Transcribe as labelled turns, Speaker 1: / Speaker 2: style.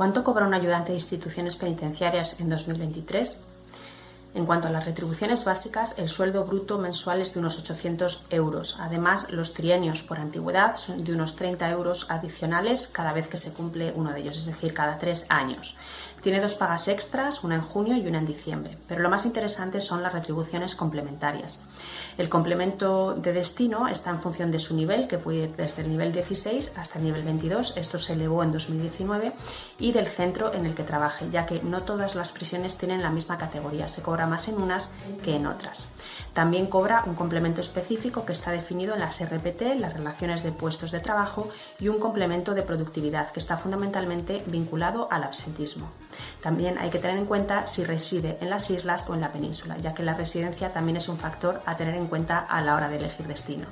Speaker 1: ¿Cuánto cobra un ayudante de instituciones penitenciarias en 2023? En cuanto a las retribuciones básicas, el sueldo bruto mensual es de unos 800 euros. Además, los trienios por antigüedad son de unos 30 euros adicionales cada vez que se cumple uno de ellos, es decir, cada tres años. Tiene dos pagas extras, una en junio y una en diciembre. Pero lo más interesante son las retribuciones complementarias. El complemento de destino está en función de su nivel, que puede ir desde el nivel 16 hasta el nivel 22. Esto se elevó en 2019 y del centro en el que trabaje, ya que no todas las prisiones tienen la misma categoría. Se más en unas que en otras. También cobra un complemento específico que está definido en las RPT, las relaciones de puestos de trabajo, y un complemento de productividad que está fundamentalmente vinculado al absentismo. También hay que tener en cuenta si reside en las islas o en la península, ya que la residencia también es un factor a tener en cuenta a la hora de elegir destino.